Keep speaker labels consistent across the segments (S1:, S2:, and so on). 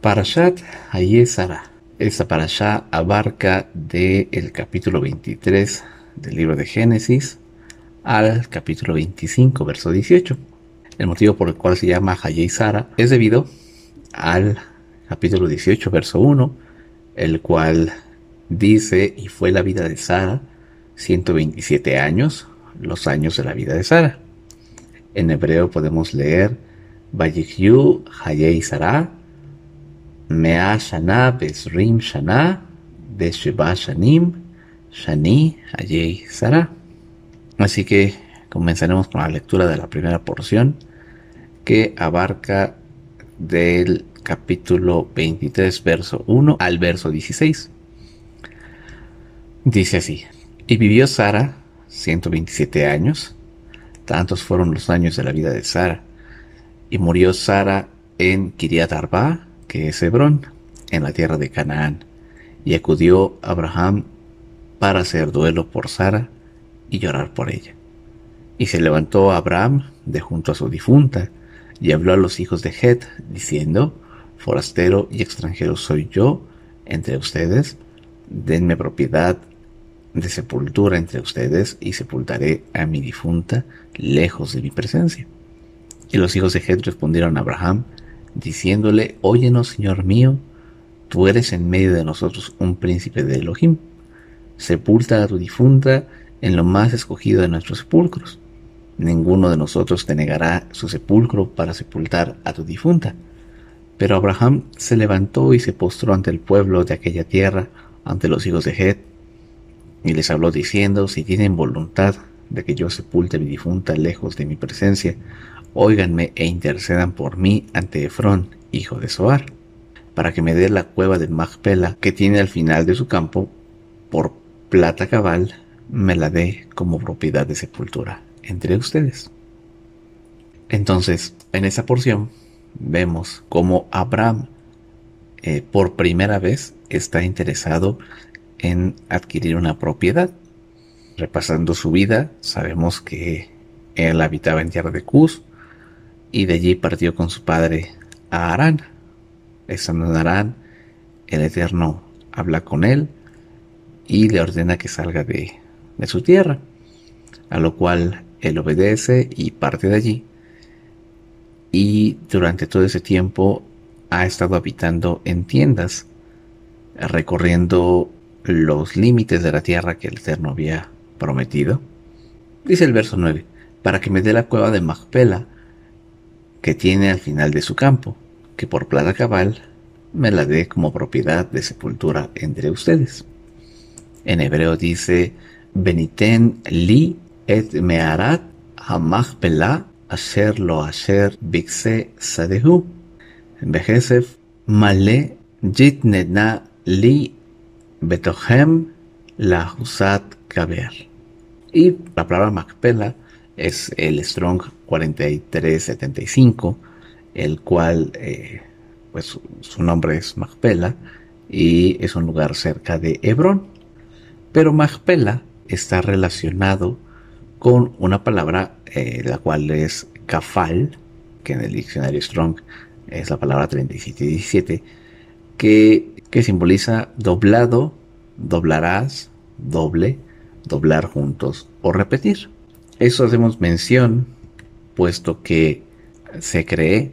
S1: Parashat Hayesara. Esta parasha abarca del capítulo 23 del libro de Génesis al capítulo 25, verso 18. El motivo por el cual se llama Hayesara es debido al capítulo 18, verso 1, el cual dice, y fue la vida de Sara 127 años, los años de la vida de Sara. En hebreo podemos leer, Vayikyu Hayei Sara, Mea Shana Besrim Shana, Besheba Shanim, Shani Hayei Sara. Así que comenzaremos con la lectura de la primera porción que abarca del capítulo 23, verso 1 al verso 16. Dice así, y vivió Sara 127 años, tantos fueron los años de la vida de Sara, y murió Sara en Kiriat Arba, que Hebrón, en la tierra de Canaán, y acudió Abraham para hacer duelo por Sara y llorar por ella. Y se levantó Abraham de junto a su difunta, y habló a los hijos de Het, diciendo, Forastero y extranjero soy yo entre ustedes, denme propiedad de sepultura entre ustedes, y sepultaré a mi difunta lejos de mi presencia. Y los hijos de Het respondieron a Abraham, diciéndole, Óyenos, Señor mío, tú eres en medio de nosotros un príncipe de Elohim. Sepulta a tu difunta en lo más escogido de nuestros sepulcros. Ninguno de nosotros te negará su sepulcro para sepultar a tu difunta. Pero Abraham se levantó y se postró ante el pueblo de aquella tierra, ante los hijos de Het, y les habló diciendo, si tienen voluntad de que yo sepulte a mi difunta lejos de mi presencia, óiganme e intercedan por mí ante Efrón, hijo de Soar, para que me dé la cueva de Magpela que tiene al final de su campo, por plata cabal, me la dé como propiedad de sepultura entre ustedes. Entonces, en esa porción vemos cómo Abraham eh, por primera vez está interesado en adquirir una propiedad. Repasando su vida, sabemos que él habitaba en tierra de Cus, y de allí partió con su padre a Arán. Estando en Arán, el Eterno habla con él y le ordena que salga de, de su tierra, a lo cual él obedece y parte de allí. Y durante todo ese tiempo ha estado habitando en tiendas, recorriendo los límites de la tierra que el Eterno había prometido. Dice el verso 9, para que me dé la cueva de Magpela, que tiene al final de su campo, que por plata cabal me la dé como propiedad de sepultura entre ustedes. En hebreo dice, Beniten li et mearat hamachpela asher lo asher bikse sadehu. Behesef male jitnena li betohem la husat kaber. Y la palabra Macpela es el Strong 4375, el cual, eh, pues su nombre es Magpela y es un lugar cerca de Hebrón. Pero Magpela está relacionado con una palabra eh, la cual es kafal, que en el diccionario Strong es la palabra 3717, que, que simboliza doblado, doblarás, doble, doblar juntos o repetir. Eso hacemos mención, puesto que se cree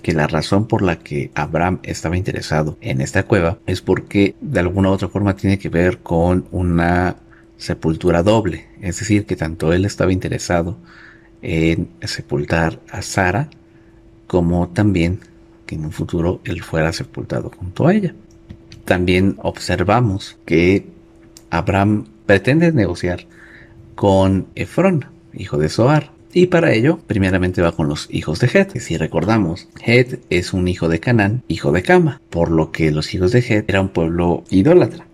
S1: que la razón por la que Abraham estaba interesado en esta cueva es porque de alguna u otra forma tiene que ver con una sepultura doble, es decir, que tanto él estaba interesado en sepultar a Sara como también que en un futuro él fuera sepultado junto a ella. También observamos que Abraham pretende negociar con Efrón, hijo de Zoar. Y para ello, primeramente va con los hijos de Het. Si recordamos, Het es un hijo de Canaán, hijo de Cama, por lo que los hijos de Het era un pueblo idólatra,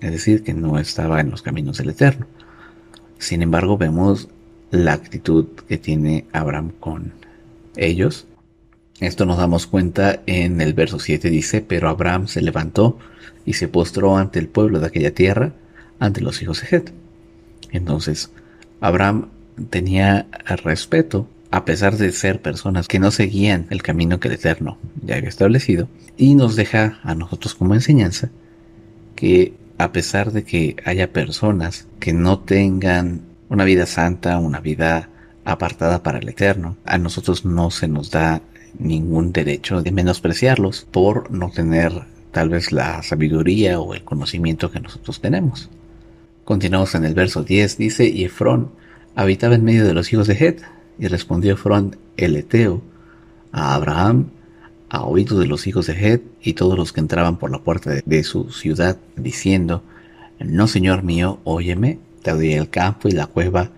S1: es decir, que no estaba en los caminos del Eterno. Sin embargo, vemos la actitud que tiene Abraham con ellos. Esto nos damos cuenta en el verso 7 dice, pero Abraham se levantó y se postró ante el pueblo de aquella tierra, ante los hijos de Het. Entonces, Abraham tenía respeto a pesar de ser personas que no seguían el camino que el Eterno ya había establecido, y nos deja a nosotros como enseñanza que a pesar de que haya personas que no tengan una vida santa, una vida apartada para el Eterno, a nosotros no se nos da ningún derecho de menospreciarlos por no tener tal vez la sabiduría o el conocimiento que nosotros tenemos. Continuamos en el verso 10, dice, y Efrón habitaba en medio de los hijos de Het, y respondió Efrón el Eteo a Abraham, a oídos de los hijos de Het y todos los que entraban por la puerta de, su ciudad, diciendo, No, Señor mío, óyeme, te doy el campo y la cueva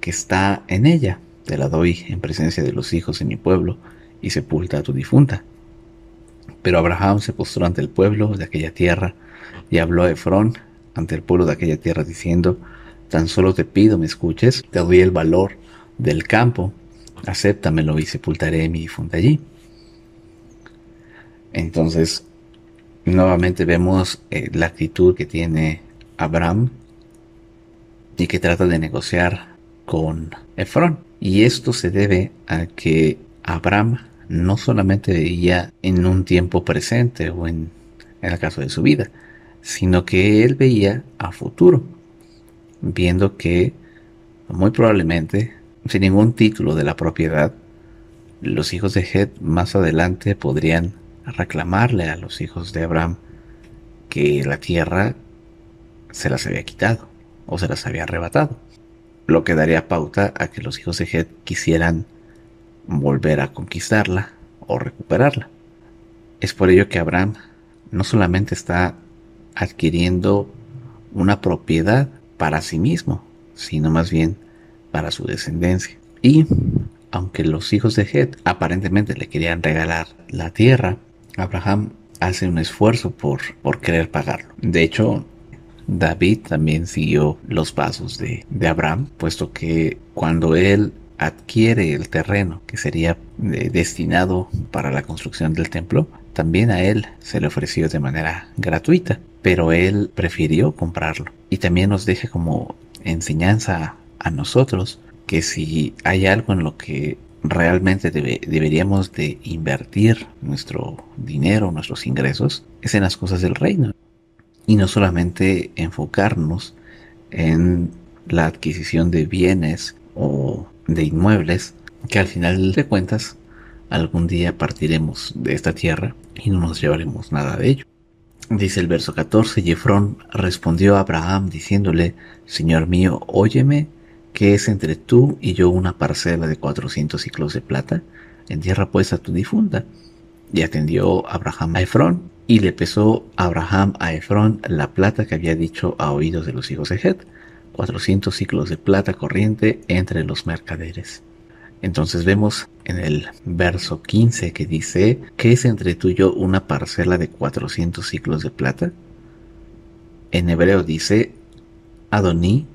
S1: que está en ella, te la doy en presencia de los hijos de mi pueblo, y sepulta a tu difunta. Pero Abraham se postró ante el pueblo de aquella tierra, y habló a Efrón ante el pueblo de aquella tierra, diciendo, Tan solo te pido me escuches, te doy el valor del campo, acéptamelo y sepultaré mi difunta allí. Entonces, nuevamente vemos eh, la actitud que tiene Abraham y que trata de negociar con Efrón. Y esto se debe a que Abraham no solamente veía en un tiempo presente o en, en el caso de su vida, sino que él veía a futuro, viendo que muy probablemente, sin ningún título de la propiedad, los hijos de Het más adelante podrían reclamarle a los hijos de Abraham que la tierra se las había quitado o se las había arrebatado, lo que daría pauta a que los hijos de Het quisieran volver a conquistarla o recuperarla. Es por ello que Abraham no solamente está adquiriendo una propiedad para sí mismo, sino más bien para su descendencia. Y aunque los hijos de Het aparentemente le querían regalar la tierra, Abraham hace un esfuerzo por, por querer pagarlo. De hecho, David también siguió los pasos de, de Abraham, puesto que cuando él adquiere el terreno que sería eh, destinado para la construcción del templo, también a él se le ofreció de manera gratuita, pero él prefirió comprarlo. Y también nos deja como enseñanza a nosotros que si hay algo en lo que realmente deberíamos de invertir nuestro dinero, nuestros ingresos, es en las cosas del reino. Y no solamente enfocarnos en la adquisición de bienes o de inmuebles, que al final de cuentas algún día partiremos de esta tierra y no nos llevaremos nada de ello. Dice el verso 14, Jefrón respondió a Abraham diciéndole, Señor mío, óyeme que es entre tú y yo una parcela de cuatrocientos ciclos de plata, entierra pues a tu difunta. Y atendió Abraham a Efrón, y le pesó Abraham a Efrón la plata que había dicho a oídos de los hijos de Het, cuatrocientos ciclos de plata corriente entre los mercaderes. Entonces vemos en el verso 15 que dice, ¿qué es entre una parcela de cuatrocientos ciclos de plata? En hebreo dice, Adoní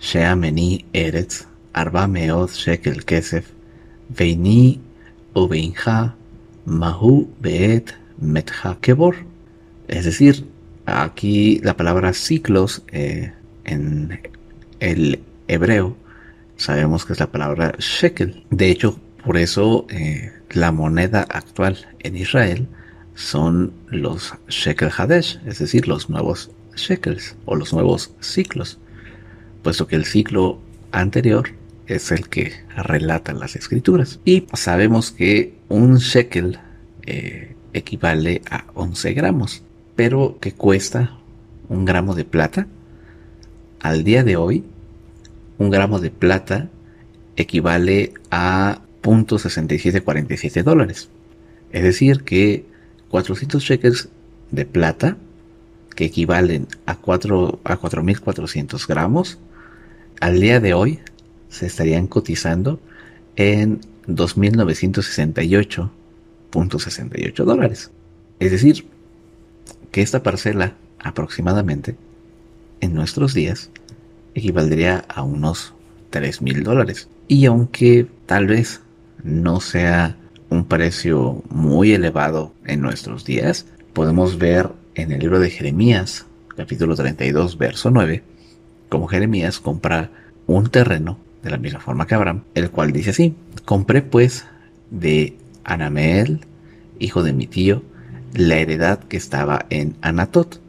S1: Sheameni Eretz, Arba Meod Shekel Kesef, Veini Ubeinja, Mahu Beet Metha Kebor. Es decir, aquí la palabra ciclos eh, en el hebreo sabemos que es la palabra shekel. De hecho, por eso eh, la moneda actual en Israel son los shekel hadesh, es decir, los nuevos shekels o los nuevos ciclos puesto que el ciclo anterior es el que relata las escrituras. Y sabemos que un shekel eh, equivale a 11 gramos, pero que cuesta un gramo de plata. Al día de hoy, un gramo de plata equivale a .6747 dólares. Es decir, que 400 shekels de plata, que equivalen a, 4, a 4.400 gramos, al día de hoy se estarían cotizando en 2.968.68 dólares. Es decir, que esta parcela aproximadamente en nuestros días equivaldría a unos 3.000 dólares. Y aunque tal vez no sea un precio muy elevado en nuestros días, podemos ver en el libro de Jeremías, capítulo 32, verso 9, como Jeremías compra un terreno de la misma forma que Abraham, el cual dice así, compré pues de Anameel, hijo de mi tío, la heredad que estaba en Anatot,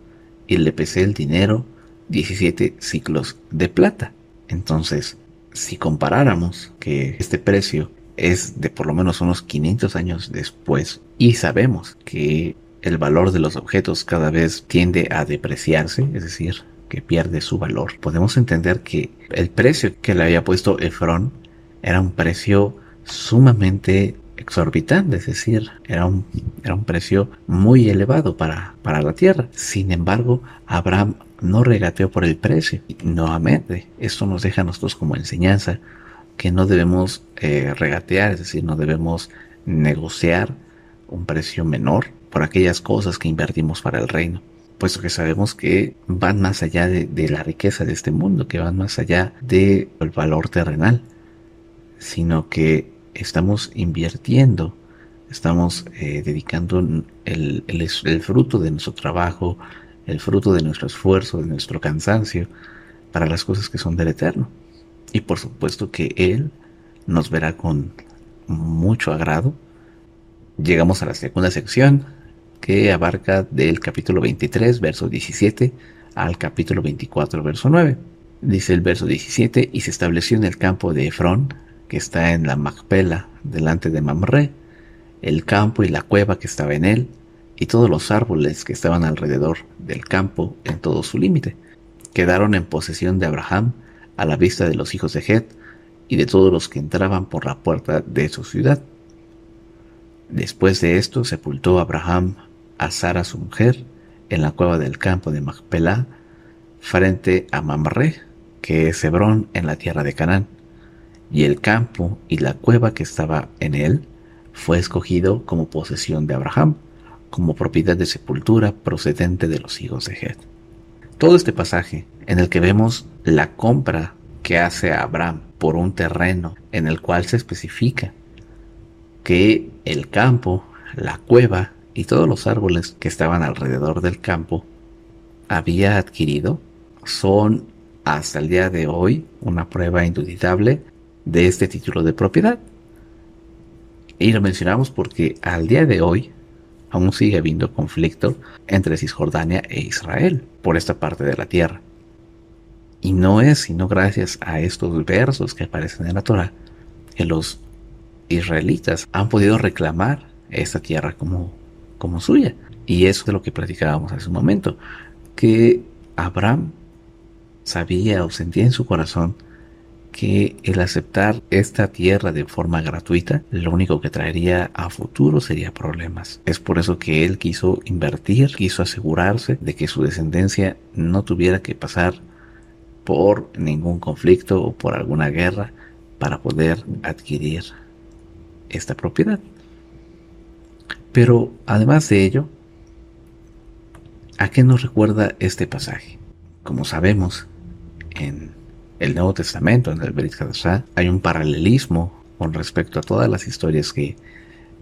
S1: y le pesé el dinero 17 ciclos de plata. Entonces, si comparáramos que este precio es de por lo menos unos 500 años después y sabemos que el valor de los objetos cada vez tiende a depreciarse, es decir, que pierde su valor, podemos entender que el precio que le había puesto Efrón era un precio sumamente exorbitante, es decir, era un, era un precio muy elevado para, para la tierra. Sin embargo, Abraham no regateó por el precio. nuevamente, esto nos deja a nosotros como enseñanza que no debemos eh, regatear, es decir, no debemos negociar un precio menor por aquellas cosas que invertimos para el reino, puesto que sabemos que van más allá de, la riqueza de este mundo, que van más allá del valor terrenal, sino que estamos invirtiendo, estamos eh, dedicando el fruto de nuestro trabajo, el fruto de nuestro esfuerzo, de nuestro cansancio, para las cosas que son del eterno. Y por supuesto que Él nos verá con mucho agrado. Llegamos a la segunda sección que abarca del capítulo 23, verso 17 al capítulo 24, verso 9. Dice el verso 17, y se estableció en el campo de Efrón, que está en la Macpela, delante de Mamre, el campo y la cueva que estaba en él, y todos los árboles que estaban alrededor del campo en todo su límite, quedaron en posesión de Abraham a la vista de los hijos de Het y de todos los que entraban por la puerta de su ciudad. Después de esto sepultó Abraham a Sara su mujer en la cueva del campo de Macpelá, frente a Mamre, que es Hebrón en la tierra de Canaán, y el campo y la cueva que estaba en él fue escogido como posesión de Abraham, como propiedad de sepultura procedente de los hijos de Het. Todo este pasaje en el que vemos la compra que hace Abraham por un terreno en el cual se especifica que el campo, la cueva y todos los árboles que estaban alrededor del campo había adquirido son hasta el día de hoy una prueba indudable de este título de propiedad. Y lo mencionamos porque al día de hoy aún sigue habiendo conflicto entre Cisjordania e Israel por esta parte de la tierra. Y no es sino gracias a estos versos que aparecen en la Torah que los israelitas han podido reclamar esta tierra como, como suya. Y eso es lo que platicábamos hace un momento, que Abraham sabía o sentía en su corazón que el aceptar esta tierra de forma gratuita lo único que traería a futuro sería problemas. Es por eso que él quiso invertir, quiso asegurarse de que su descendencia no tuviera que pasar por ningún conflicto o por alguna guerra para poder adquirir esta propiedad. Pero además de ello, ¿a qué nos recuerda este pasaje? Como sabemos, en el Nuevo Testamento, en el Berit hay un paralelismo con respecto a todas las historias que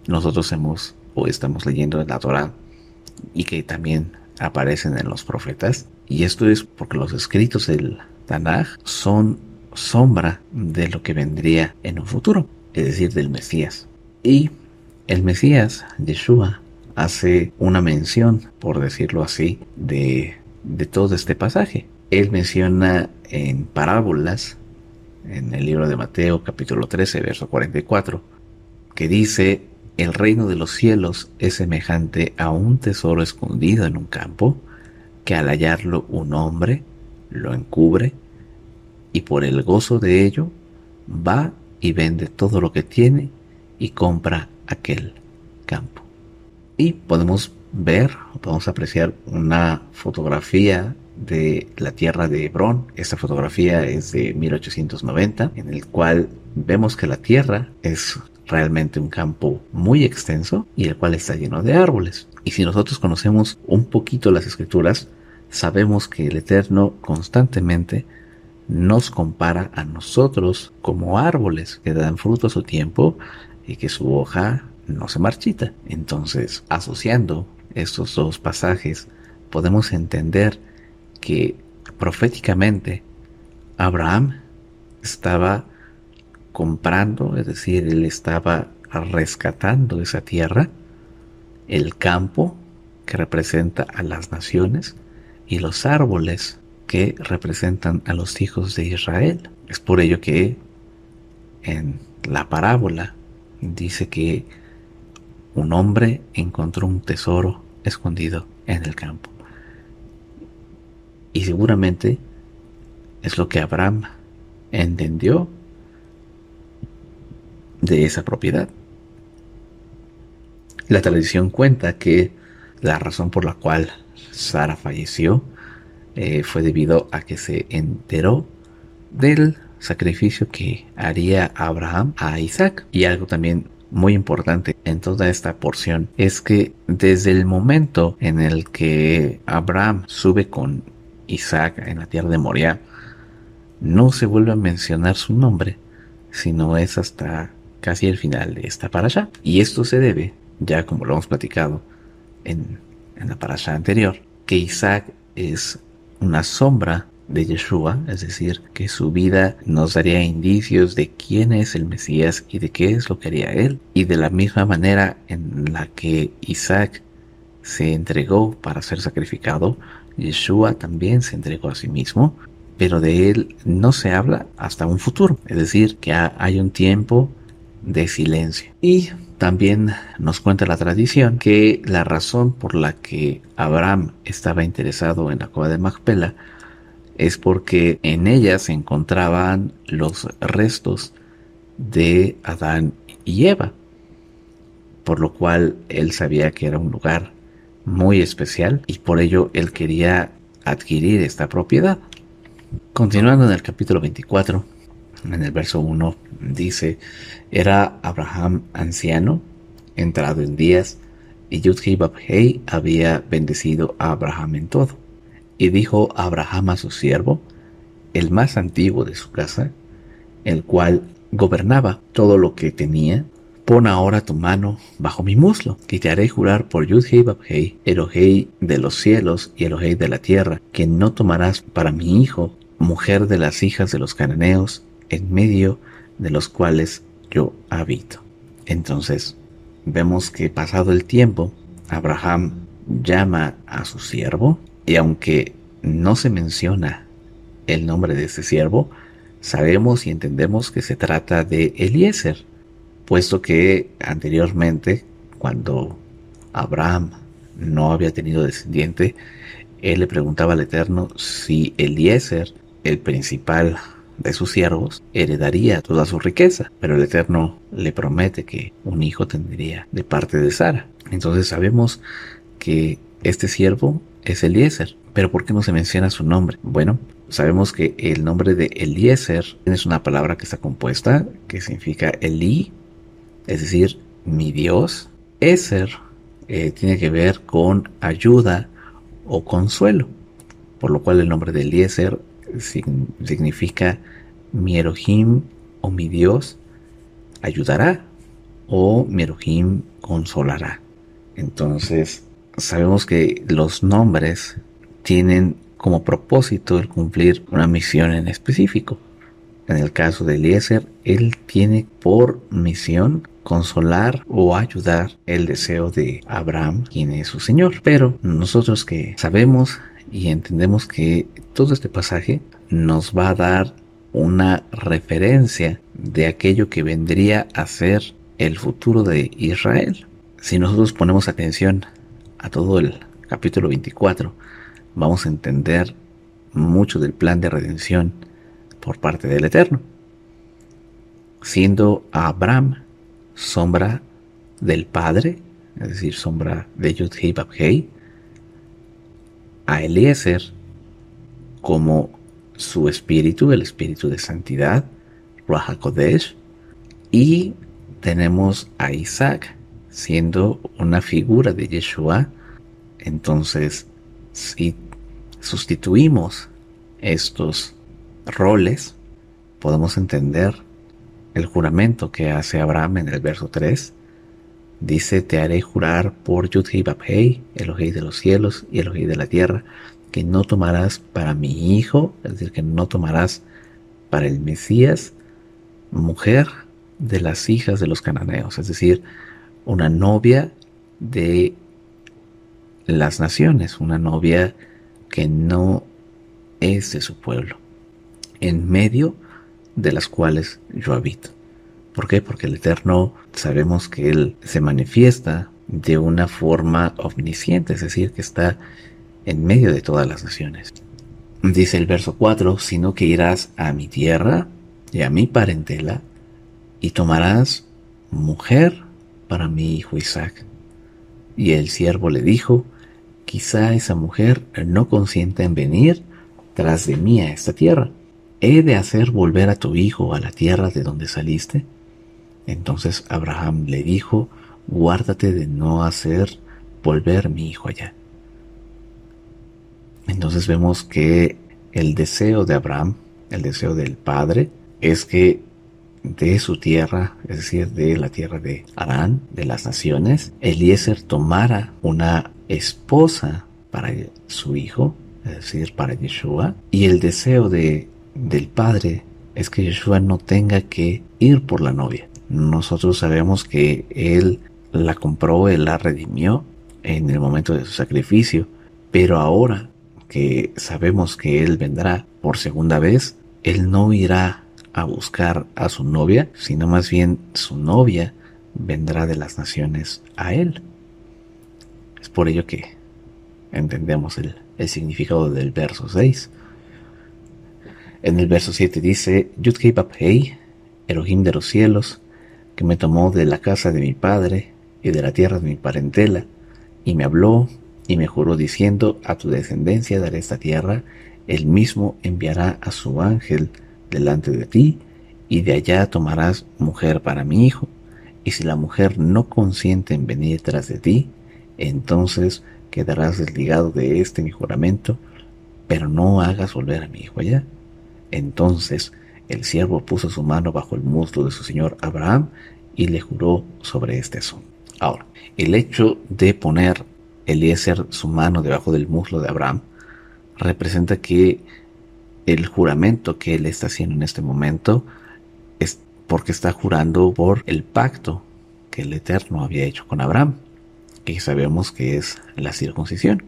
S1: nosotros hemos o estamos leyendo en la Torah y que también aparecen en los profetas. Y esto es porque los escritos del Tanaj son sombra de lo que vendría en un futuro, es decir, del Mesías. Y el Mesías, Yeshua, hace una mención, por decirlo así, de, de todo este pasaje. Él menciona en parábolas, en el libro de Mateo capítulo 13, verso 44, que dice, el reino de los cielos es semejante a un tesoro escondido en un campo, que al hallarlo un hombre lo encubre, y por el gozo de ello va y vende todo lo que tiene y compra aquel campo. Y podemos ver, podemos apreciar una fotografía de la tierra de Hebrón. Esta fotografía es de 1890, en el cual vemos que la tierra es realmente un campo muy extenso y el cual está lleno de árboles. Y si nosotros conocemos un poquito las escrituras, sabemos que el Eterno constantemente nos compara a nosotros como árboles que dan fruto a su tiempo y que su hoja no se marchita. Entonces, asociando estos dos pasajes, podemos entender que proféticamente Abraham estaba comprando, es decir, él estaba rescatando esa tierra, el campo que representa a las naciones y los árboles que representan a los hijos de Israel. Es por ello que en la parábola dice que un hombre encontró un tesoro escondido en el campo. Y seguramente es lo que Abraham entendió de esa propiedad. La tradición cuenta que la razón por la cual Sara falleció eh, fue debido a que se enteró del sacrificio que haría Abraham a Isaac. Y algo también muy importante en toda esta porción es que desde el momento en el que Abraham sube con Isaac en la tierra de Moria, no se vuelve a mencionar su nombre, sino es hasta casi el final de esta parasha. Y esto se debe, ya como lo hemos platicado en, la parasha anterior, que Isaac es una sombra de Yeshua, es decir, que su vida nos daría indicios de quién es el Mesías y de qué es lo que haría él. Y de la misma manera en la que Isaac se entregó para ser sacrificado, Yeshua también se entregó a sí mismo, pero de él no se habla hasta un futuro, es decir, que hay un tiempo de silencio. Y también nos cuenta la tradición que la razón por la que Abraham estaba interesado en la cueva de Macpela es porque en ella se encontraban los restos de Adán y Eva, por lo cual él sabía que era un lugar muy especial y por ello él quería adquirir esta propiedad. Continuando en el capítulo 24, en el verso 1 dice, era Abraham anciano, entrado en días, y Yudhei Babhei había bendecido a Abraham en todo. Y dijo Abraham a su siervo, el más antiguo de su casa, el cual gobernaba todo lo que tenía, pon ahora tu mano bajo mi muslo, que te haré jurar por Yudhei Babhei, Elohei de los cielos y Elohei de la tierra, que no tomarás para mi hijo mujer de las hijas de los cananeos, en medio de los cuales yo habito. Entonces, vemos que pasado el tiempo, Abraham llama a su siervo y aunque no se menciona el nombre de ese siervo, sabemos y entendemos que se trata de Eliezer, puesto que anteriormente, cuando Abraham no había tenido descendiente, él le preguntaba al Eterno si Eliezer, el principal de sus siervos, heredaría toda su riqueza, pero el Eterno le promete que un hijo tendría de parte de Sara. Entonces sabemos que este siervo es Eliezer. Pero ¿por qué no se menciona su nombre? Bueno, sabemos que el nombre de Eliezer es una palabra que está compuesta, que significa Eli, es decir, mi Dios. Eser eh, tiene que ver con ayuda o consuelo, por lo cual el nombre de Eliezer significa mi Elohim o mi Dios ayudará o mi Elohim consolará. Entonces, sabemos que los nombres tienen como propósito el cumplir una misión en específico. En el caso de Eliezer, él tiene por misión consolar o ayudar el deseo de Abraham, quien es su Señor. Pero nosotros que sabemos y entendemos que todo este pasaje nos va a dar una referencia de aquello que vendría a ser el futuro de Israel. Si nosotros ponemos atención a todo el capítulo 24, vamos a entender mucho del plan de redención por parte del Eterno, siendo Abraham sombra del Padre, es decir, sombra de Yud-Hei Bab-Hei, a Eliezer como su espíritu, el espíritu de santidad, Ruach Kodesh, y tenemos a Isaac siendo una figura de Yeshua, entonces si sustituimos estos roles, podemos entender el juramento que hace Abraham en el verso 3. Dice, te haré jurar por Yudhei Babhei, Elohei de los cielos y Elohei de la tierra, que no tomarás para mi hijo, es decir, que no tomarás para el Mesías, mujer de las hijas de los cananeos, es decir, una novia de las naciones, una novia que no es de su pueblo, en medio de las cuales yo habito. ¿Por qué? Porque el Eterno sabemos que Él se manifiesta de una forma omnisciente, es decir, que está en medio de todas las naciones. Dice el verso 4, sino que irás a mi tierra y a mi parentela y tomarás mujer para mi hijo Isaac. Y el siervo le dijo, quizá esa mujer no consienta en venir tras de mí a esta tierra. ¿He de hacer volver a tu hijo a la tierra de donde saliste? Entonces Abraham le dijo, guárdate de no hacer volver mi hijo allá. Entonces vemos que el deseo de Abraham, el deseo del padre, es que de su tierra, es decir, de la tierra de Arán, de las naciones, Eliezer tomara una esposa para su hijo, es decir, para Yeshua, y el deseo de, del padre es que Yeshua no tenga que ir por la novia. Nosotros sabemos que él la compró, él la redimió en el momento de su sacrificio, pero ahora que sabemos que él vendrá por segunda vez, él no irá a buscar a su novia, sino más bien su novia vendrá de las naciones a él. Es por ello que entendemos el, significado del verso 6. En el verso 7 dice, Yudkei Hei, Elohim de los cielos, que me tomó de la casa de mi padre y de la tierra de mi parentela, y me habló y me juró diciendo, a tu descendencia daré esta tierra, él mismo enviará a su ángel delante de ti, y de allá tomarás mujer para mi hijo, y si la mujer no consiente en venir tras de ti, entonces quedarás desligado de este mi juramento, pero no hagas volver a mi hijo allá. Entonces el siervo puso su mano bajo el muslo de su señor Abraham y le juró sobre este asunto. Ahora, el hecho de poner Eliezer su mano debajo del muslo de Abraham representa que el juramento que él está haciendo en este momento es porque está jurando por el pacto que el Eterno había hecho con Abraham, que sabemos que es la circuncisión.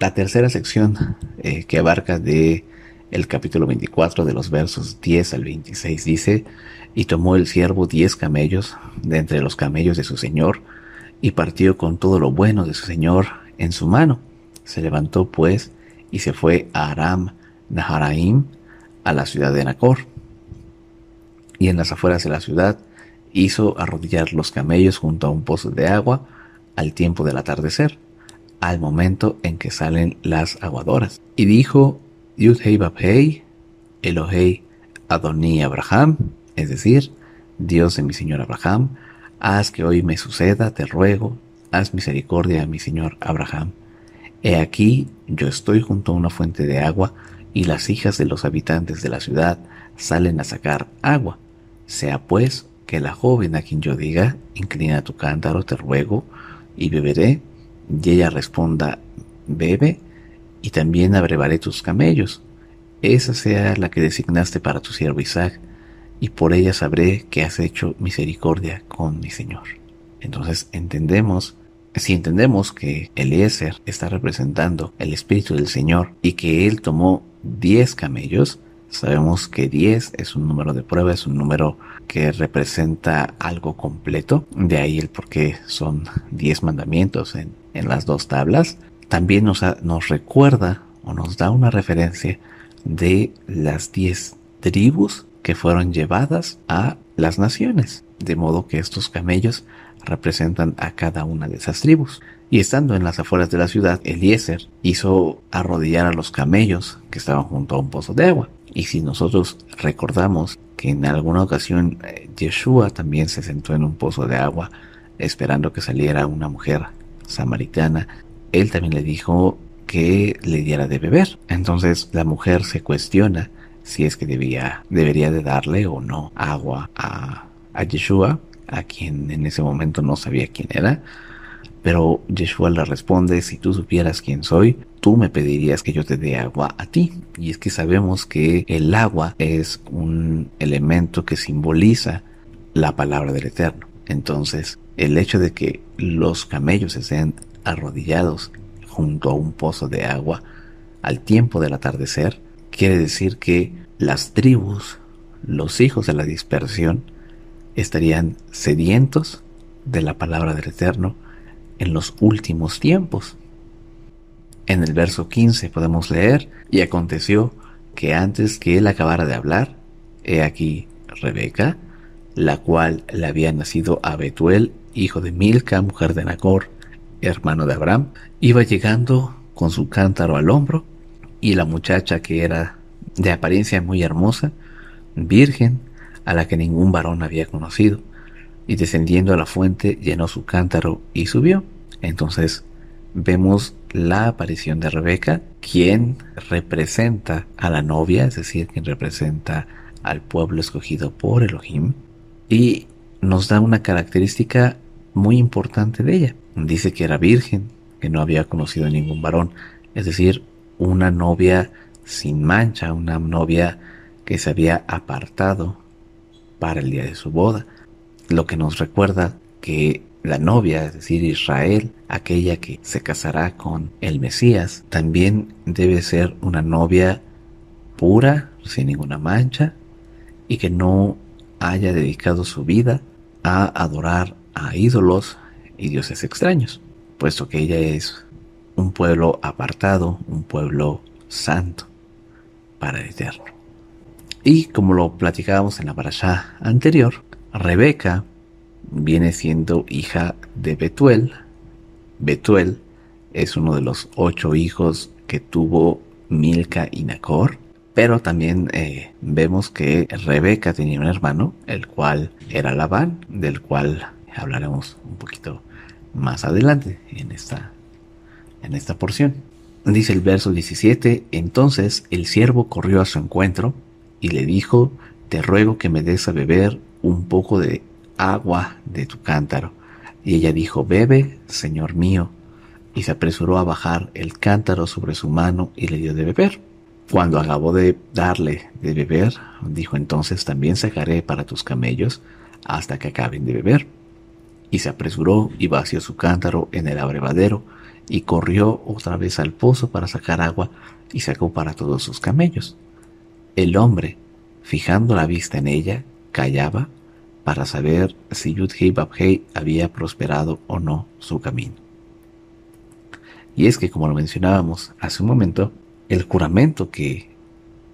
S1: La tercera sección eh, que abarca de el capítulo 24 de los versos 10 al 26 dice, y tomó el siervo diez camellos de entre los camellos de su señor, y partió con todo lo bueno de su señor en su mano. Se levantó pues y se fue a Aram Naharaim a la ciudad de Nacor. Y en las afueras de la ciudad hizo arrodillar los camellos junto a un pozo de agua al tiempo del atardecer, al momento en que salen las aguadoras. Y dijo Yudhei Elohei Adoní Abraham, es decir, Dios de mi Señor Abraham, haz que hoy me suceda, te ruego, haz misericordia a mi Señor Abraham. He aquí, yo estoy junto a una fuente de agua, y las hijas de los habitantes de la ciudad salen a sacar agua. Sea pues que la joven a quien yo diga, inclina tu cántaro, te ruego, y beberé, y ella responda, bebe, y también abrevaré tus camellos. Esa sea la que designaste para tu siervo Isaac, y por ella sabré que has hecho misericordia con mi Señor. Entonces entendemos si entendemos que Eliezer está representando el Espíritu del Señor y que él tomó 10 camellos, sabemos que 10 es un número de prueba, es un número que representa algo completo, de ahí el por qué son 10 mandamientos en, las dos tablas. También nos, recuerda o nos da una referencia de las 10 tribus que fueron llevadas a las naciones, de modo que estos camellos representan a cada una de esas tribus. Y estando en las afueras de la ciudad, Eliezer hizo arrodillar a los camellos que estaban junto a un pozo de agua. Y si nosotros recordamos que en alguna ocasión eh, Yeshua también se sentó en un pozo de agua esperando que saliera una mujer samaritana, él también le dijo que le diera de beber. Entonces la mujer se cuestiona si es que debía, debería de darle o no agua a, a Yeshua a quien en ese momento no sabía quién era, Pero Yeshua le responde, si tú supieras quién soy, tú me pedirías que yo te dé agua a ti. Y es que sabemos que el agua es un elemento que simboliza la palabra del Eterno. Entonces, el hecho de que los camellos estén arrodillados junto a un pozo de agua al tiempo del atardecer, quiere decir que las tribus, los hijos de la dispersión, estarían sedientos de la palabra del Eterno en los últimos tiempos. En el verso 15 podemos leer, y aconteció que antes que él acabara de hablar, he aquí Rebeca, la cual le había nacido a Betuel, hijo de Milca, mujer de Nacor, hermano de Abraham, iba llegando con su cántaro al hombro, y la muchacha que era de apariencia muy hermosa, virgen, a la que ningún varón había conocido, y descendiendo a la fuente llenó su cántaro y subió. Entonces vemos la aparición de Rebeca, quien representa a la novia, es decir, quien representa al pueblo escogido por Elohim, y nos da una característica muy importante de ella. Dice que era virgen, que no había conocido ningún varón, es decir, una novia sin mancha, una novia que se había apartado para el día de su boda, lo que nos recuerda que la novia, es decir, Israel, aquella que se casará con el Mesías, también debe ser una novia pura, sin ninguna mancha, y que no haya dedicado su vida a adorar a ídolos y dioses extraños, puesto que ella es un pueblo apartado, un pueblo santo para el Eterno. Y como lo platicábamos en la parasha anterior, Rebeca viene siendo hija de Betuel. Betuel es uno de los ocho hijos que tuvo Milca y Nacor. Pero también eh, vemos que Rebeca tenía un hermano, el cual era Labán, del cual hablaremos un poquito más adelante en esta, en esta porción. Dice el verso 17, entonces el siervo corrió a su encuentro y le dijo, te ruego que me des a beber un poco de agua de tu cántaro. Y ella dijo, bebe, señor mío. Y se apresuró a bajar el cántaro sobre su mano y le dio de beber. Cuando acabó de darle de beber, dijo entonces, también sacaré para tus camellos hasta que acaben de beber. Y se apresuró y vació su cántaro en el abrevadero y corrió otra vez al pozo para sacar agua y sacó para todos sus camellos. El hombre, fijando la vista en ella, callaba para saber si Yudhei Babhei había prosperado o no su camino. Y es que, como lo mencionábamos hace un momento, el juramento que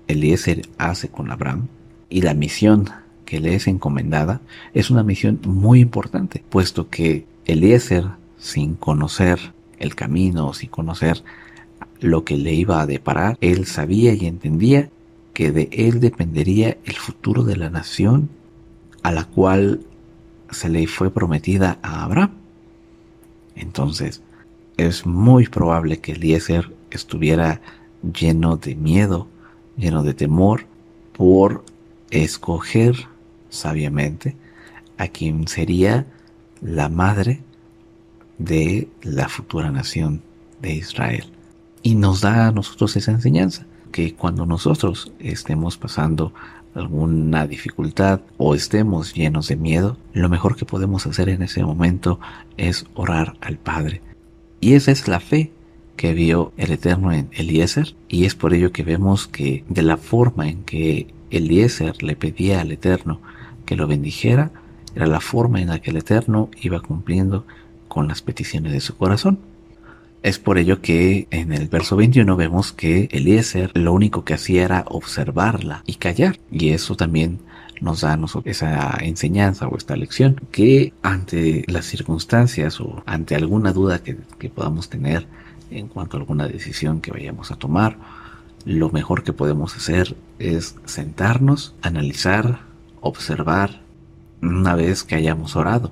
S1: Eliezer hace con Abraham y la misión que le es encomendada es una misión muy importante, puesto que Eliezer, sin conocer el camino, sin conocer lo que le iba a deparar, él sabía y entendía que de él dependería el futuro de la nación a la cual se le fue prometida a Abraham. Entonces, es muy probable que Eliezer estuviera lleno de miedo, lleno de temor, por escoger sabiamente a quien sería la madre de la futura nación de Israel. Y nos da a nosotros esa enseñanza que cuando nosotros estemos pasando alguna dificultad o estemos llenos de miedo, lo mejor que podemos hacer en ese momento es orar al Padre. Y esa es la fe que vio el Eterno en Eliezer y es por ello que vemos que de la forma en que Eliezer le pedía al Eterno que lo bendijera, era la forma en la que el Eterno iba cumpliendo con las peticiones de su corazón. Es por ello que en el verso 21 vemos que Eliezer lo único que hacía era observarla y callar. Y eso también nos da esa enseñanza o esta lección que ante las circunstancias o ante alguna duda que, que podamos tener en cuanto a alguna decisión que vayamos a tomar, lo mejor que podemos hacer es sentarnos, analizar, observar una vez que hayamos orado,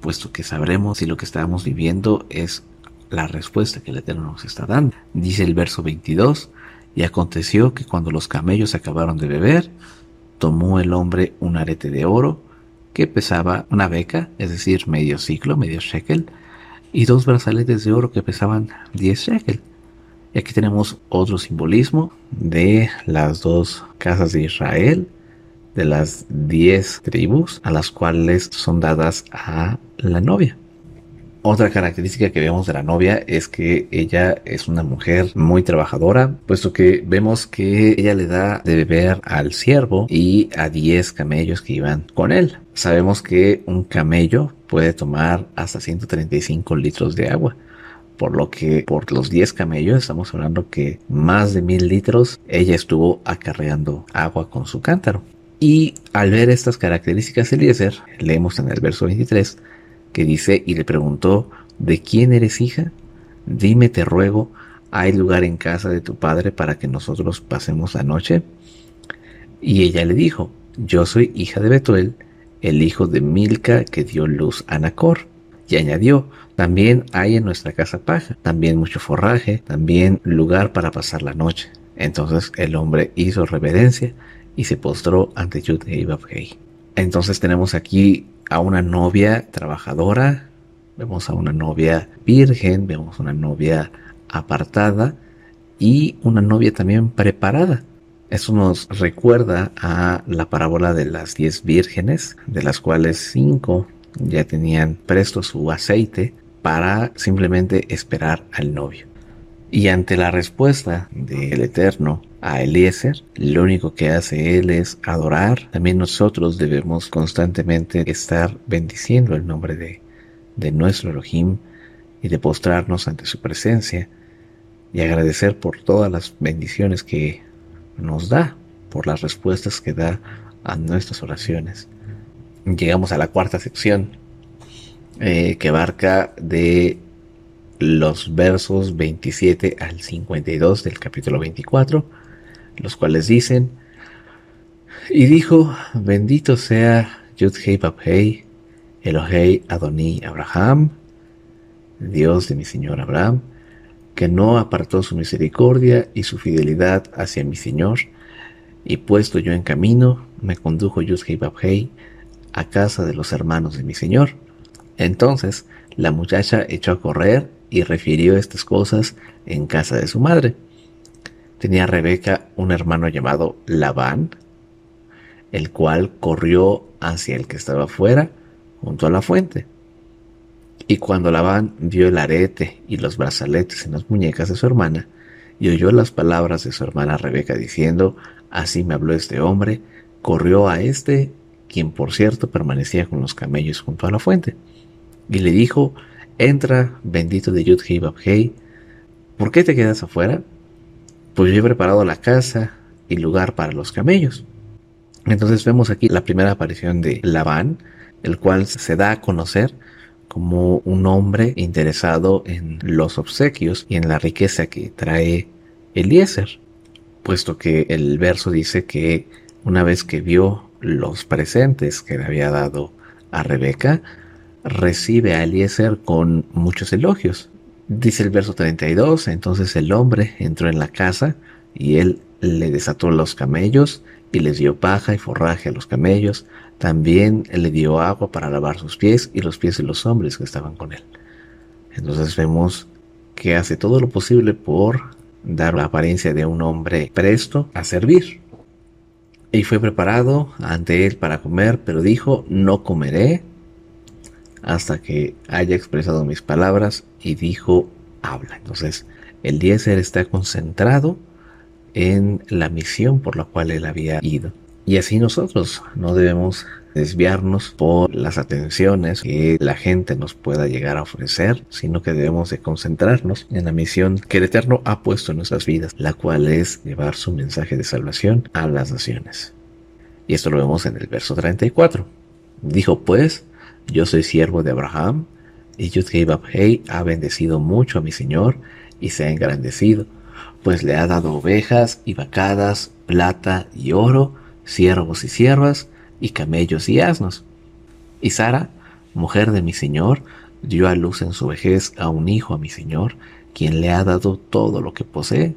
S1: puesto que sabremos si lo que estamos viviendo es la respuesta que el Eterno nos está dando. Dice el verso 22, y aconteció que cuando los camellos acabaron de beber, tomó el hombre un arete de oro que pesaba una beca, es decir, medio ciclo, medio shekel, y dos brazaletes de oro que pesaban 10 shekel. Y aquí tenemos otro simbolismo de las dos casas de Israel, de las 10 tribus a las cuales son dadas a la novia. Otra característica que vemos de la novia es que ella es una mujer muy trabajadora, puesto que vemos que ella le da de beber al siervo y a 10 camellos que iban con él. Sabemos que un camello puede tomar hasta 135 litros de agua. Por lo que por los 10 camellos estamos hablando que más de mil litros ella estuvo acarreando agua con su cántaro. Y al ver estas características Eliezer, leemos en el verso 23, que dice, y le preguntó, ¿de quién eres hija? Dime, te ruego, ¿hay lugar en casa de tu padre para que nosotros pasemos la noche? Y ella le dijo, yo soy hija de Betuel, el hijo de Milca que dio luz a Nacor. Y añadió, también hay en nuestra casa paja, también mucho forraje, también lugar para pasar la noche. Entonces el hombre hizo reverencia y se postró ante Yud Entonces tenemos aquí a una novia trabajadora, vemos a una novia virgen, vemos una novia apartada y una novia también preparada. Eso nos recuerda a la parábola de las diez vírgenes, de las cuales cinco ya tenían presto su aceite para simplemente esperar al novio. Y ante la respuesta del Eterno a Eliezer, lo único que hace él es adorar. También nosotros debemos constantemente estar bendiciendo el nombre de, de nuestro Elohim y de postrarnos ante su presencia y agradecer por todas las bendiciones que nos da, por las respuestas que da a nuestras oraciones. Llegamos a la cuarta sección eh, que abarca de los versos 27 al 52 del capítulo 24 los cuales dicen, y dijo, bendito sea Yudhei Babhei, Elohei Adoní Abraham, Dios de mi Señor Abraham, que no apartó su misericordia y su fidelidad hacia mi Señor, y puesto yo en camino, me condujo Yudhei a casa de los hermanos de mi Señor. Entonces la muchacha echó a correr y refirió estas cosas en casa de su madre. Tenía Rebeca un hermano llamado Labán, el cual corrió hacia el que estaba fuera, junto a la fuente. Y cuando Labán vio el arete y los brazaletes en las muñecas de su hermana, y oyó las palabras de su hermana Rebeca diciendo, así me habló este hombre, corrió a este, quien por cierto permanecía con los camellos junto a la fuente, y le dijo, entra, bendito de Yud Hei ¿por qué te quedas afuera? pues yo he preparado la casa y lugar para los camellos. Entonces vemos aquí la primera aparición de Labán, el cual se da a conocer como un hombre interesado en los obsequios y en la riqueza que trae Eliezer, puesto que el verso dice que una vez que vio los presentes que le había dado a Rebeca, recibe a Eliezer con muchos elogios. Dice el verso 32, entonces el hombre entró en la casa y él le desató los camellos y les dio paja y forraje a los camellos. También le dio agua para lavar sus pies y los pies de los hombres que estaban con él. Entonces vemos que hace todo lo posible por dar la apariencia de un hombre presto a servir. Y fue preparado ante él para comer, pero dijo, no comeré hasta que haya expresado mis palabras y dijo, habla. Entonces, el Eliezer está concentrado en la misión por la cual él había ido. Y así nosotros no debemos desviarnos por las atenciones que la gente nos pueda llegar a ofrecer, sino que debemos de concentrarnos en la misión que el Eterno ha puesto en nuestras vidas, la cual es llevar su mensaje de salvación a las naciones. Y esto lo vemos en el verso 34. Dijo pues, yo soy siervo de Abraham, y Yudhei ha bendecido mucho a mi Señor y se ha engrandecido, pues le ha dado ovejas y vacadas, plata y oro, siervos y siervas, y camellos y asnos. Y Sara, mujer de mi Señor, dio a luz en su vejez a un hijo a mi Señor, quien le ha dado todo lo que posee.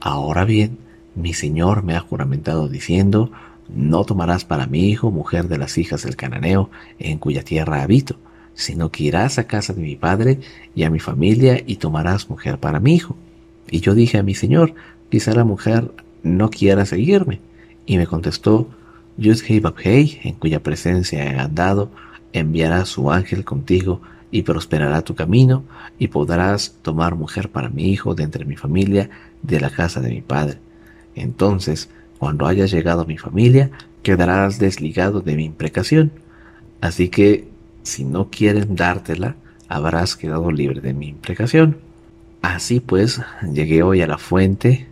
S1: Ahora bien, mi Señor me ha juramentado diciendo, no tomarás para mi hijo mujer de las hijas del cananeo en cuya tierra habito, sino que irás a casa de mi padre y a mi familia y tomarás mujer para mi hijo. Y yo dije a mi señor, quizá la mujer no quiera seguirme. Y me contestó, Yudhei en cuya presencia he andado, enviará su ángel contigo y prosperará tu camino, y podrás tomar mujer para mi hijo de entre mi familia, de la casa de mi padre. Entonces, cuando hayas llegado a mi familia, quedarás desligado de mi imprecación. Así que, si no quieren dártela, habrás quedado libre de mi imprecación. Así pues, llegué hoy a la fuente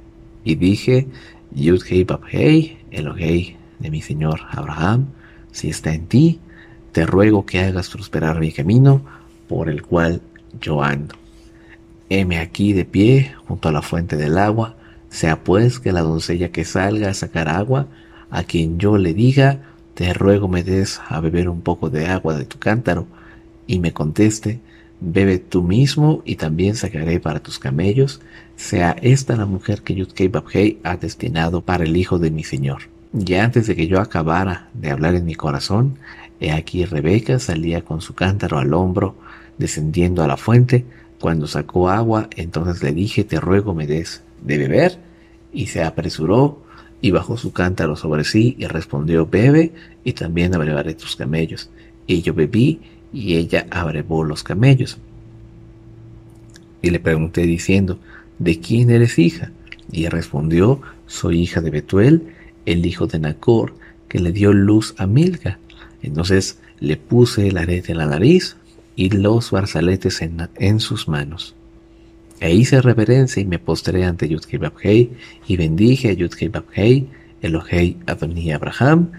S1: y dije, Yud-Hei Bab-Hei, Elohei de mi señor Abraham, si está en ti, te ruego que hagas prosperar mi camino por el cual yo ando. Heme aquí de pie junto a la fuente del agua, sea pues que la doncella que salga a sacar agua, a quien yo le diga, te ruego me des a beber un poco de agua de tu cántaro, y me conteste, bebe tú mismo y también sacaré para tus camellos, sea esta la mujer que Yudkei Babhei ha destinado para el hijo de mi señor. Ya antes de que yo acabara de hablar en mi corazón, he aquí Rebeca salía con su cántaro al hombro, descendiendo a la fuente, cuando sacó agua, entonces le dije, te ruego me des de beber, y se apresuró y bajó su cántaro sobre sí y respondió, bebe, y también abrevaré tus camellos. Y yo bebí, y ella abrevó los camellos. Y le pregunté diciendo, ¿de quién eres hija? Y respondió, soy hija de Betuel, el hijo de Nacor, que le dio luz a Milga. Entonces le puse el arete en la nariz, y los barzaletes en, sus manos. E hice reverencia y me postré ante Yudhei y bendije a Yudhei Babhei, Elohei Adoní Abraham,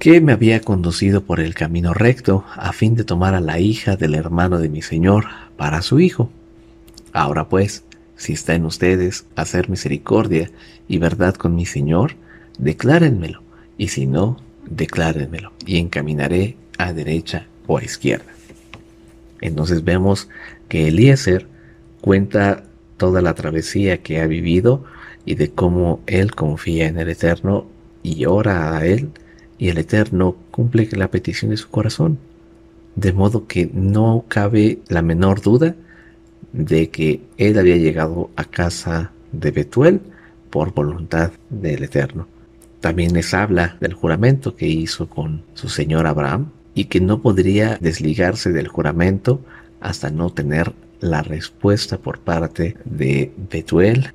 S1: que me había conducido por el camino recto a fin de tomar a la hija del hermano de mi señor para su hijo. Ahora pues, si está en ustedes hacer misericordia y verdad con mi señor, declárenmelo, y si no, declárenmelo, y encaminaré a derecha o a izquierda. Entonces vemos que Eliezer cuenta toda la travesía que ha vivido y de cómo él confía en el Eterno y ora a él y el Eterno cumple la petición de su corazón. De modo que no cabe la menor duda de que él había llegado a casa de Betuel por voluntad del Eterno. También les habla del juramento que hizo con su señor Abraham y que no podría desligarse del juramento hasta no tener la respuesta por parte de Betuel.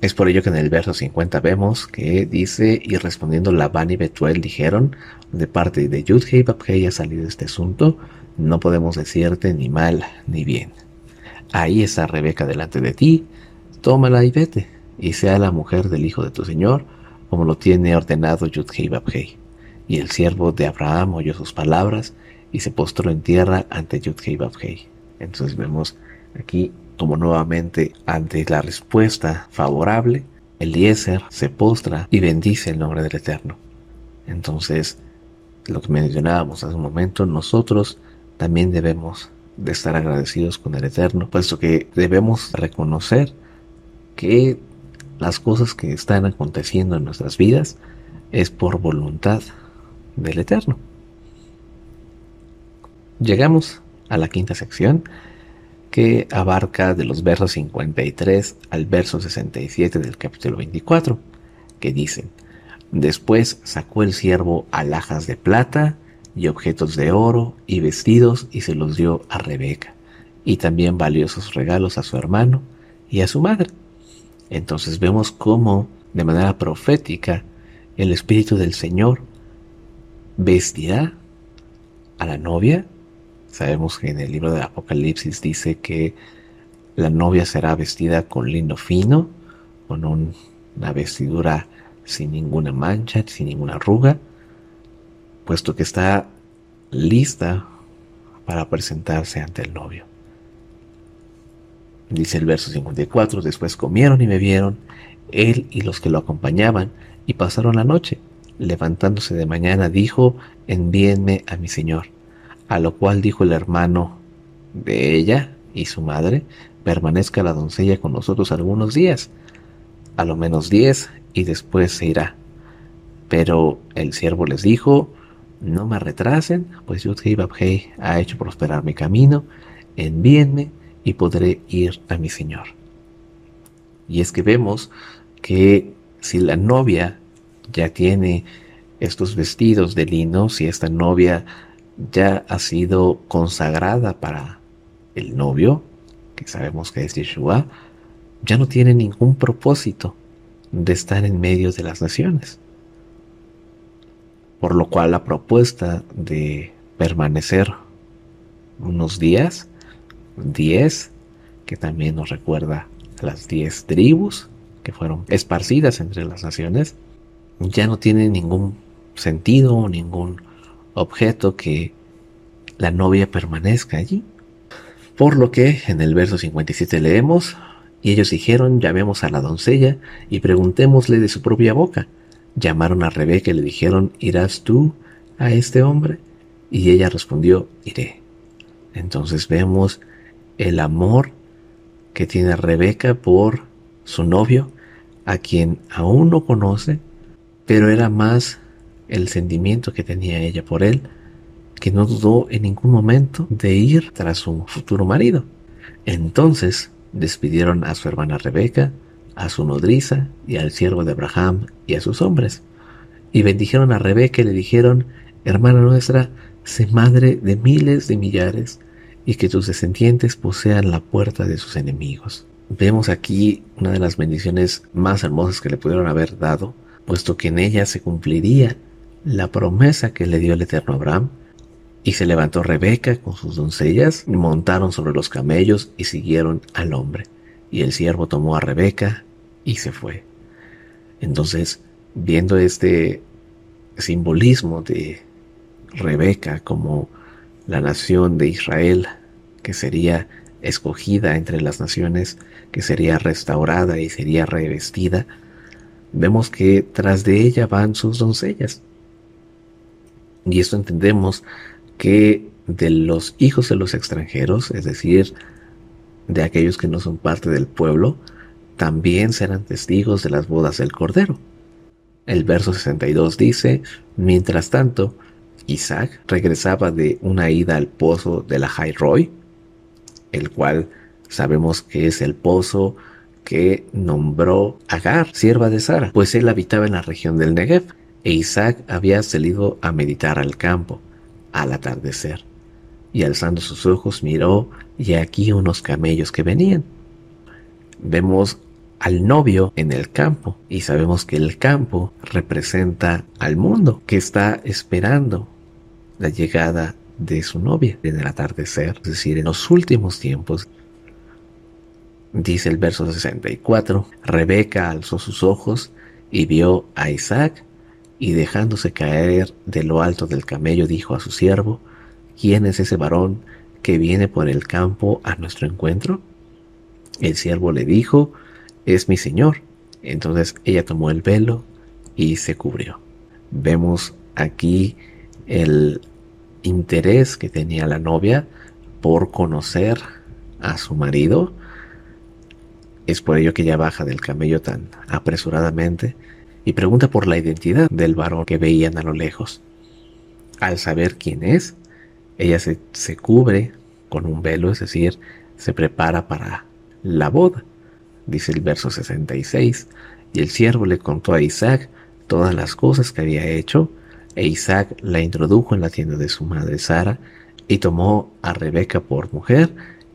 S1: Es por ello que en el verso 50 vemos que dice, y respondiendo Labán y Betuel dijeron, de parte de Yudhei y ha salido este asunto, no podemos decirte ni mal ni bien. Ahí está Rebeca delante de ti, tómala y vete, y sea la mujer del hijo de tu señor, como lo tiene ordenado Yudhei y el siervo de Abraham oyó sus palabras y se postró en tierra ante Yudhei Babhei. Entonces vemos aquí como nuevamente ante la respuesta favorable, Eliezer se postra y bendice el nombre del Eterno. Entonces, lo que mencionábamos hace un momento, nosotros también debemos de estar agradecidos con el Eterno, puesto que debemos reconocer que las cosas que están aconteciendo en nuestras vidas es por voluntad del Eterno. Llegamos a la quinta sección que abarca de los versos 53 al verso 67 del capítulo 24, que dicen, Después sacó el siervo alhajas de plata y objetos de oro y vestidos y se los dio a Rebeca, y también valiosos regalos a su hermano y a su madre. Entonces vemos cómo, de manera profética, el Espíritu del Señor vestirá a la novia. Sabemos que en el libro de Apocalipsis dice que la novia será vestida con lino fino, con una vestidura sin ninguna mancha, sin ninguna arruga, puesto que está lista para presentarse ante el novio. Dice el verso 54, después comieron y bebieron, él y los que lo acompañaban, y pasaron la noche levantándose de mañana, dijo, envíenme a mi señor. A lo cual dijo el hermano de ella y su madre, permanezca la doncella con nosotros algunos días, a lo menos diez, y después se irá. Pero el siervo les dijo, no me retrasen, pues Yud Hei ha hecho prosperar mi camino, envíenme y podré ir a mi Señor. Y es que vemos que si la novia ya tiene estos vestidos de lino, si esta novia ya ha sido consagrada para el novio, que sabemos que es Yeshua, ya no tiene ningún propósito de estar en medio de las naciones. Por lo cual la propuesta de permanecer unos días, diez, que también nos recuerda las diez tribus que fueron esparcidas entre las naciones, ya no tiene ningún sentido, ningún objeto que la novia permanezca allí. Por lo que en el verso 57 leemos, y ellos dijeron, llamemos a la doncella y preguntémosle de su propia boca. Llamaron a Rebeca y le dijeron, ¿irás tú a este hombre? Y ella respondió, iré. Entonces vemos el amor que tiene Rebeca por su novio, a quien aún no conoce, pero era más el sentimiento que tenía ella por él, que no dudó en ningún momento de ir tras su futuro marido. Entonces despidieron a su hermana Rebeca, a su nodriza y al siervo de Abraham y a sus hombres. Y bendijeron a Rebeca y le dijeron, hermana nuestra, sé madre de miles de millares, y que tus descendientes posean la puerta de sus enemigos. Vemos aquí una de las bendiciones más hermosas que le pudieron haber dado, puesto que en ella se cumpliría la promesa que le dio el Eterno Abraham, y se levantó Rebeca con sus doncellas, montaron sobre los camellos y siguieron al hombre. Y el siervo tomó a Rebeca y se fue. Entonces, viendo este simbolismo de Rebeca como la nación de Israel que sería escogida entre las naciones, que sería restaurada y sería revestida, vemos que tras de ella van sus doncellas. Y esto entendemos que de los hijos de los extranjeros, es decir, de aquellos que no son parte del pueblo, también serán testigos de las bodas del Cordero. El verso 62 dice, mientras tanto, Isaac regresaba de una ida al pozo de la Roy, el cual sabemos que es el pozo que nombró Agar, sierva de Sara, pues él habitaba en la región del Negev, e Isaac había salido a meditar al campo al atardecer, y alzando sus ojos miró y aquí unos camellos que venían. Vemos al novio en el campo y sabemos que el campo representa al mundo que está esperando la llegada de su novia en el atardecer, es decir, en los últimos tiempos. Dice el verso 64, Rebeca alzó sus ojos y vio a Isaac y dejándose caer de lo alto del camello dijo a su siervo, ¿quién es ese varón que viene por el campo a nuestro encuentro? El siervo le dijo, es mi señor. Entonces ella tomó el velo y se cubrió. Vemos aquí el interés que tenía la novia por conocer a su marido. Es por ello que ella baja del camello tan apresuradamente y pregunta por la identidad del varón que veían a lo lejos. Al saber quién es, ella se, se cubre con un velo, es decir, se prepara para la boda. Dice el verso 66, y el siervo le contó a Isaac todas las cosas que había hecho, e Isaac la introdujo en la tienda de su madre Sara, y tomó a Rebeca por mujer,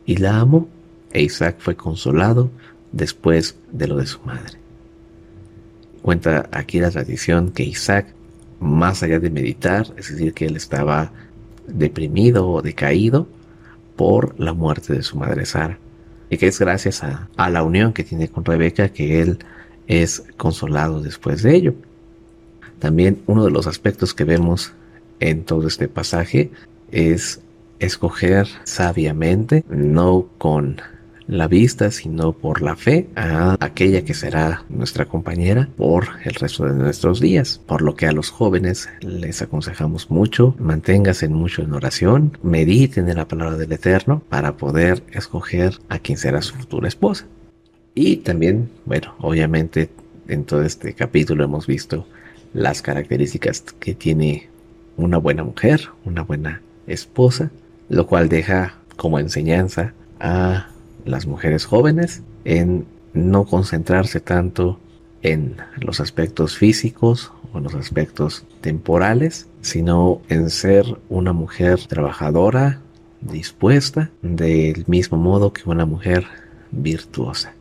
S1: y la amó, e Isaac fue consolado después de lo de su madre. Cuenta aquí la tradición que Isaac, más allá de meditar, es decir, que él estaba deprimido o decaído por la muerte de su madre Sara. Y que es gracias a, a la unión que tiene con Rebeca que él es consolado después de ello. También uno de los aspectos que vemos en todo este pasaje es escoger sabiamente, no con la vista, sino por la fe a aquella que será nuestra compañera por el resto de nuestros días. Por lo que a los jóvenes les aconsejamos mucho, manténgase mucho en oración, mediten en la palabra del Eterno para poder escoger a quien será su futura esposa. Y también, bueno, obviamente en todo este capítulo hemos visto las características que tiene una buena mujer, una buena esposa, lo cual deja como enseñanza a las mujeres jóvenes en no concentrarse tanto en los aspectos físicos o en los aspectos temporales, sino en ser una mujer trabajadora, dispuesta, del mismo modo que una mujer virtuosa.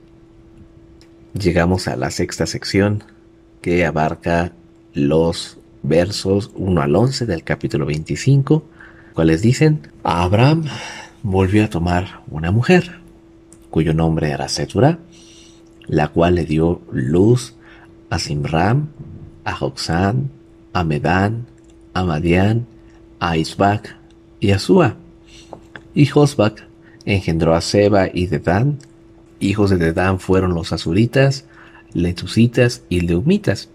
S1: Llegamos a la sexta sección que abarca los versos 1 al 11 del capítulo 25, cuales dicen, Abraham volvió a tomar una mujer, cuyo nombre era Setura, la cual le dio luz a Simram, a Joxán, a Medán, a Madián, a Isbac y a Sua. Y Josbac engendró a Seba y Dedán. Hijos de Dedán fueron los azuritas, letusitas y leumitas.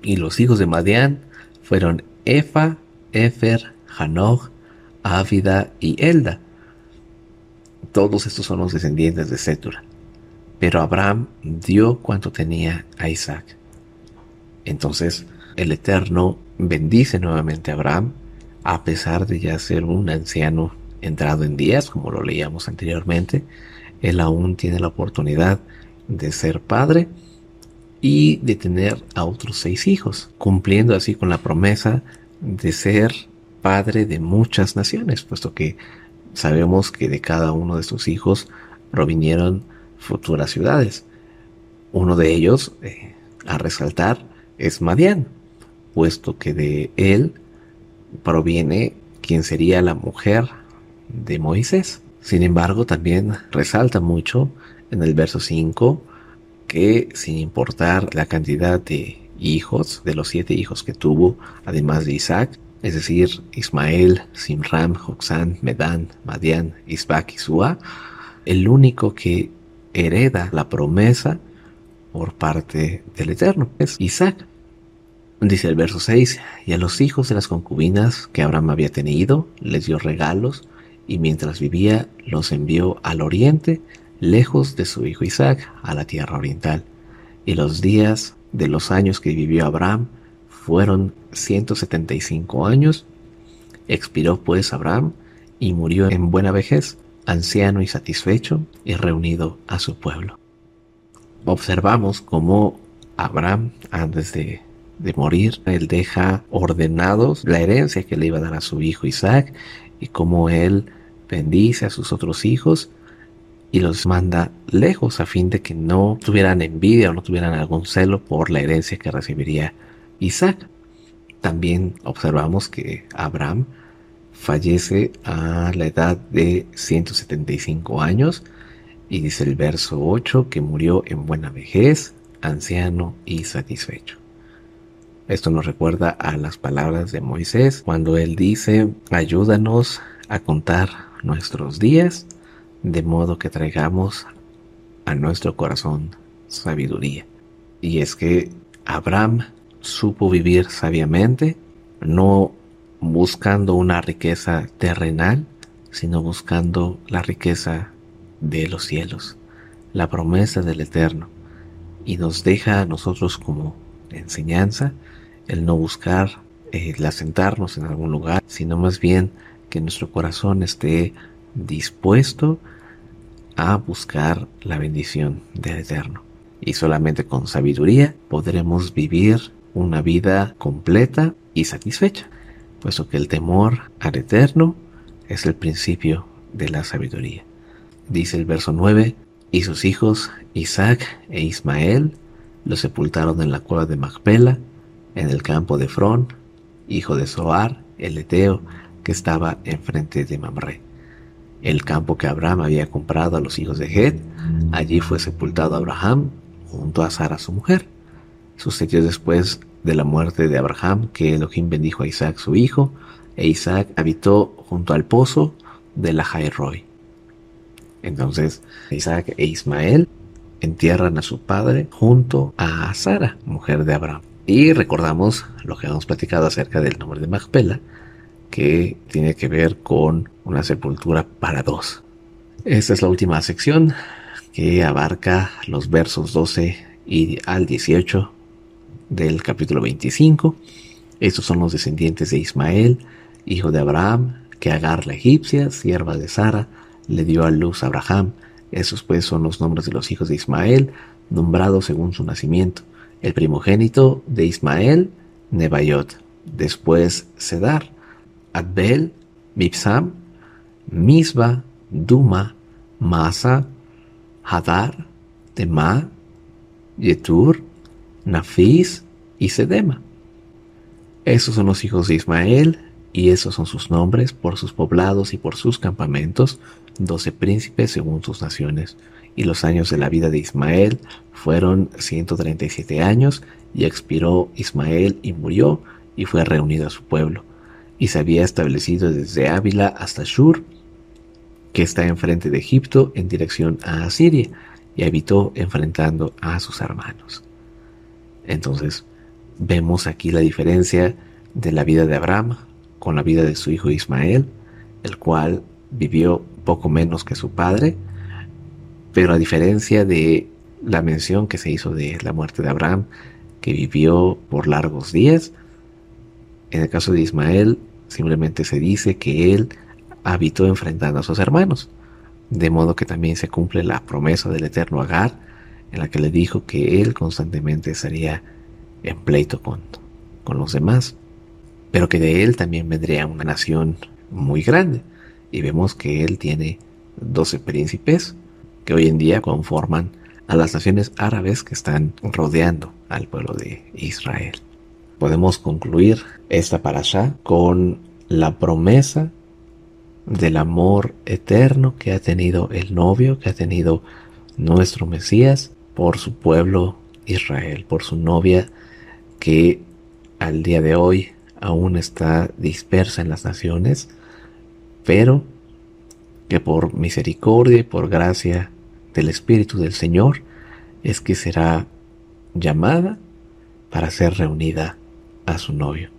S1: Y los hijos de Madián fueron Efa, Efer, Hanoj, Ávida y Elda. Todos estos son los descendientes de Setura. Pero Abraham dio cuanto tenía a Isaac. Entonces el Eterno bendice nuevamente a Abraham, a pesar de ya ser un anciano entrado en días, como lo leíamos anteriormente, él aún tiene la oportunidad de ser padre y de tener a otros seis hijos, cumpliendo así con la promesa de ser padre de muchas naciones, puesto que sabemos que de cada uno de sus hijos provinieron futuras ciudades. Uno de ellos, eh, a resaltar, es Madián, puesto que de él proviene quien sería la mujer de Moisés. Sin embargo, también resalta mucho en el verso 5 que sin importar la cantidad de hijos, de los siete hijos que tuvo, además de Isaac, es decir, Ismael, Simram, Joxán, Medán, Madián, Isbac y Sua, el único que hereda la promesa por parte del Eterno. Es Isaac. Dice el verso 6, y a los hijos de las concubinas que Abraham había tenido, les dio regalos, y mientras vivía los envió al oriente, lejos de su hijo Isaac, a la tierra oriental. Y los días de los años que vivió Abraham fueron 175 años. Expiró pues Abraham y murió en buena vejez, anciano y satisfecho, y reunido a su pueblo. Observamos cómo Abraham, antes de, morir, él deja ordenados la herencia que le iba a dar a su hijo Isaac, y cómo él bendice a sus otros hijos y los manda lejos a fin de que no tuvieran envidia o no tuvieran algún celo por la herencia que recibiría Isaac. También observamos que Abraham fallece a la edad de 175 años y dice el verso 8 que murió en buena vejez, anciano y satisfecho. Esto nos recuerda a las palabras de Moisés cuando él dice, ayúdanos a contar nuestros días de modo que traigamos a nuestro corazón sabiduría. Y es que Abraham supo vivir sabiamente, no buscando una riqueza terrenal, sino buscando la riqueza de los cielos, la promesa del Eterno, y nos deja a nosotros como enseñanza el no buscar el asentarnos en algún lugar, sino más bien que nuestro corazón esté dispuesto a buscar la bendición del Eterno. Y solamente con sabiduría podremos vivir una vida completa y satisfecha puesto que el temor al Eterno es el principio de la sabiduría. Dice el verso 9, y sus hijos Isaac e Ismael los sepultaron en la cueva de Macpela, en el campo de Frón, hijo de Zoar, el Eteo, que estaba enfrente de Mamre. El campo que Abraham había comprado a los hijos de Het, allí fue sepultado Abraham junto a Sara su mujer. Sucedió después de la muerte de Abraham que Elohim bendijo a Isaac su hijo, e Isaac habitó junto al pozo de la Jairoi. Entonces Isaac e Ismael entierran a su padre junto a Sara, mujer de Abraham. Y recordamos lo que hemos platicado acerca del nombre de Macpela, que tiene que ver con una sepultura para dos. Esta es la última sección que abarca los versos 12 y al 18 del capítulo 25 Estos son los descendientes de Ismael, hijo de Abraham, que Agar la egipcia, sierva de Sara, le dio a luz a Abraham. Esos pues son los nombres de los hijos de Ismael, nombrados según su nacimiento. El primogénito de Ismael, Nebayot. Después Sedar, Adbel, Mipsam, Misba, Duma, Masa, Hadar, Tema, Yetur, Nafis y Sedema. Esos son los hijos de Ismael, y esos son sus nombres por sus poblados y por sus campamentos, doce príncipes según sus naciones. Y los años de la vida de Ismael fueron ciento treinta y siete años, y expiró Ismael y murió, y fue reunido a su pueblo. Y se había establecido desde Ávila hasta Shur, que está enfrente de Egipto en dirección a Asiria, y habitó enfrentando a sus hermanos. Entonces, vemos aquí la diferencia de la vida de Abraham con la vida de su hijo Ismael, el cual vivió poco menos que su padre, pero a diferencia de la mención que se hizo de la muerte de Abraham, que vivió por largos días, en el caso de Ismael simplemente se dice que él habitó enfrentando a sus hermanos, de modo que también se cumple la promesa del eterno Agar, en la que le dijo que él constantemente estaría en pleito con, con los demás, pero que de él también vendría una nación muy grande. Y vemos que él tiene 12 príncipes que hoy en día conforman a las naciones árabes que están rodeando al pueblo de Israel. Podemos concluir esta parasha con la promesa del amor eterno que ha tenido el novio, que ha tenido nuestro Mesías por su pueblo Israel, por su novia que al día de hoy aún está dispersa en las naciones, pero que por misericordia y por gracia del Espíritu del Señor es que será llamada para ser reunida a su novio.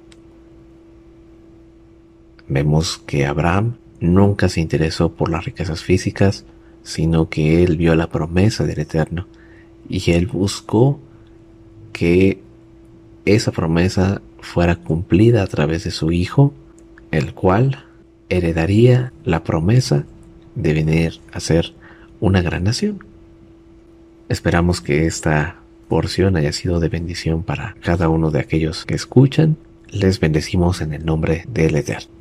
S1: Vemos que Abraham nunca se interesó por las riquezas físicas, sino que él vio la promesa del Eterno y él buscó que esa promesa fuera cumplida a través de su Hijo, el cual heredaría la promesa de venir a ser una gran nación. Esperamos que esta porción haya sido de bendición para cada uno de aquellos que escuchan. Les bendecimos en el nombre del Eterno.